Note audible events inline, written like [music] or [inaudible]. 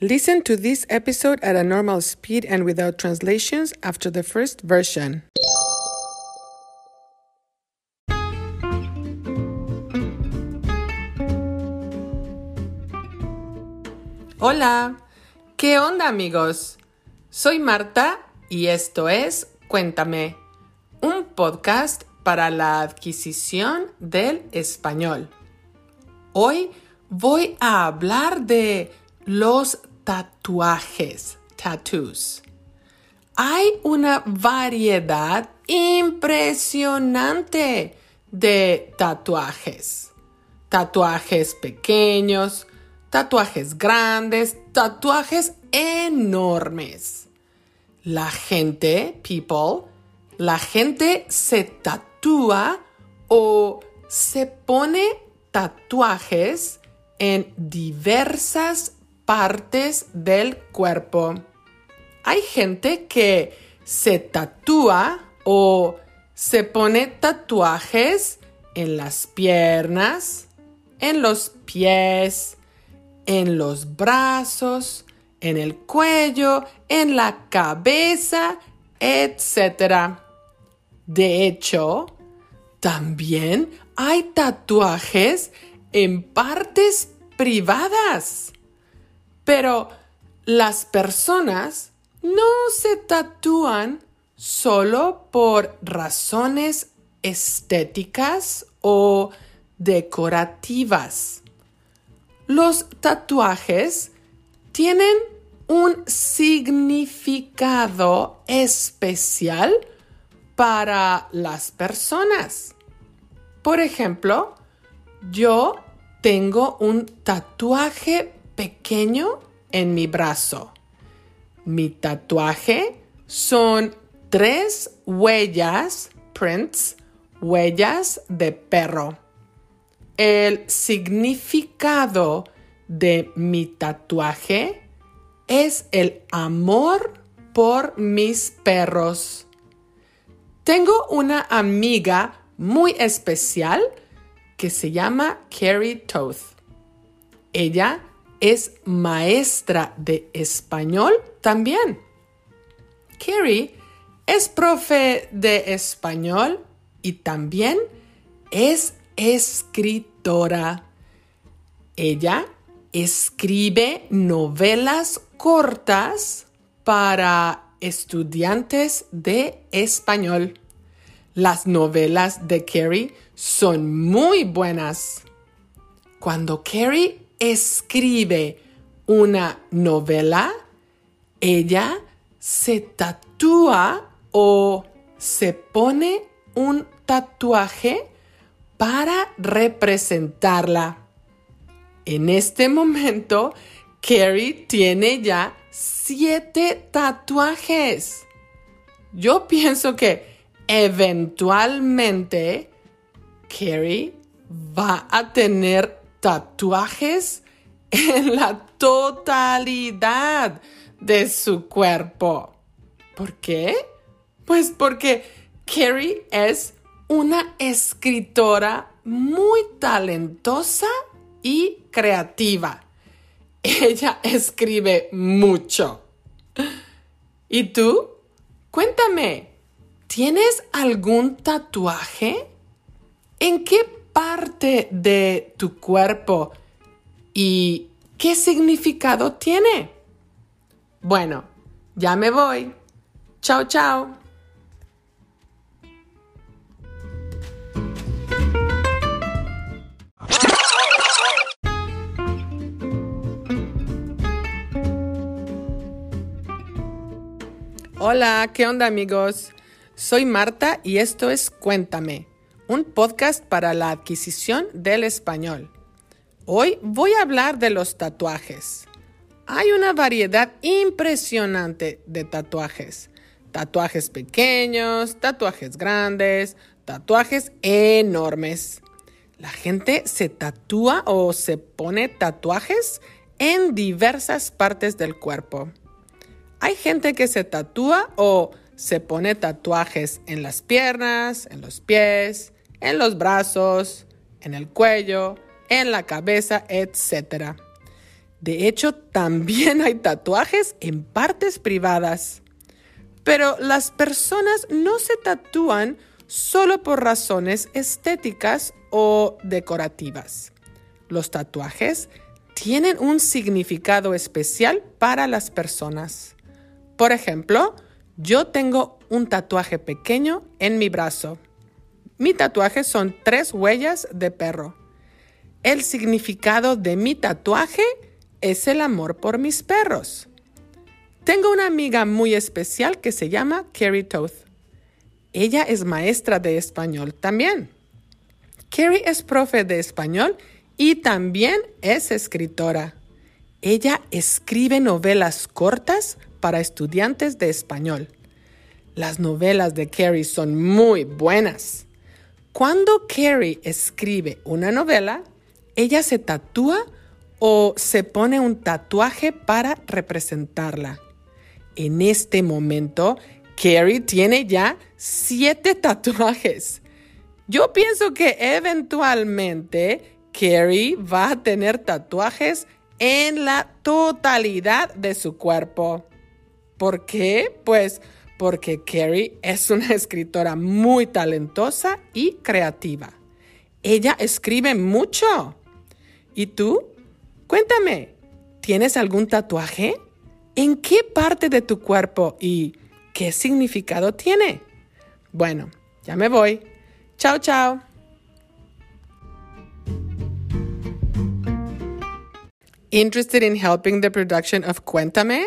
Listen to this episode at a normal speed and without translations after the first version. Hola, ¿qué onda amigos? Soy Marta y esto es Cuéntame, un podcast para la adquisición del español. Hoy voy a hablar de los tatuajes, tattoos. Hay una variedad impresionante de tatuajes. Tatuajes pequeños, tatuajes grandes, tatuajes enormes. La gente, people, la gente se tatúa o se pone tatuajes en diversas partes del cuerpo. Hay gente que se tatúa o se pone tatuajes en las piernas, en los pies, en los brazos, en el cuello, en la cabeza, etc. De hecho, también hay tatuajes en partes privadas. Pero las personas no se tatúan solo por razones estéticas o decorativas. Los tatuajes tienen un significado especial para las personas. Por ejemplo, yo tengo un tatuaje pequeño en mi brazo. Mi tatuaje son tres huellas, prints, huellas de perro. El significado de mi tatuaje es el amor por mis perros. Tengo una amiga muy especial que se llama Carrie Toth. Ella es maestra de español también. Carrie es profe de español y también es escritora. Ella escribe novelas cortas para estudiantes de español. Las novelas de Carrie son muy buenas. Cuando Carrie escribe una novela, ella se tatúa o se pone un tatuaje para representarla. En este momento, Carrie tiene ya siete tatuajes. Yo pienso que eventualmente Carrie va a tener tatuajes [laughs] en la totalidad de su cuerpo. ¿Por qué? Pues porque Carrie es una escritora muy talentosa y creativa. Ella [laughs] escribe mucho. ¿Y tú? Cuéntame, ¿tienes algún tatuaje? ¿En qué parte de tu cuerpo y qué significado tiene. Bueno, ya me voy. Chao, chao. Hola, ¿qué onda amigos? Soy Marta y esto es Cuéntame un podcast para la adquisición del español. Hoy voy a hablar de los tatuajes. Hay una variedad impresionante de tatuajes. Tatuajes pequeños, tatuajes grandes, tatuajes enormes. La gente se tatúa o se pone tatuajes en diversas partes del cuerpo. Hay gente que se tatúa o se pone tatuajes en las piernas, en los pies, en los brazos, en el cuello, en la cabeza, etc. De hecho, también hay tatuajes en partes privadas. Pero las personas no se tatúan solo por razones estéticas o decorativas. Los tatuajes tienen un significado especial para las personas. Por ejemplo, yo tengo un tatuaje pequeño en mi brazo. Mi tatuaje son tres huellas de perro. El significado de mi tatuaje es el amor por mis perros. Tengo una amiga muy especial que se llama Carrie Toth. Ella es maestra de español también. Carrie es profe de español y también es escritora. Ella escribe novelas cortas para estudiantes de español. Las novelas de Carrie son muy buenas. Cuando Carrie escribe una novela, ella se tatúa o se pone un tatuaje para representarla. En este momento, Carrie tiene ya siete tatuajes. Yo pienso que eventualmente Carrie va a tener tatuajes en la totalidad de su cuerpo. ¿Por qué? Pues porque Carrie es una [laughs] escritora muy talentosa y creativa. Ella escribe mucho. ¿Y tú? Cuéntame, ¿tienes algún tatuaje? ¿En qué parte de tu cuerpo y qué significado tiene? Bueno, ya me voy. Chao, chao. Interested in helping the production of Cuéntame?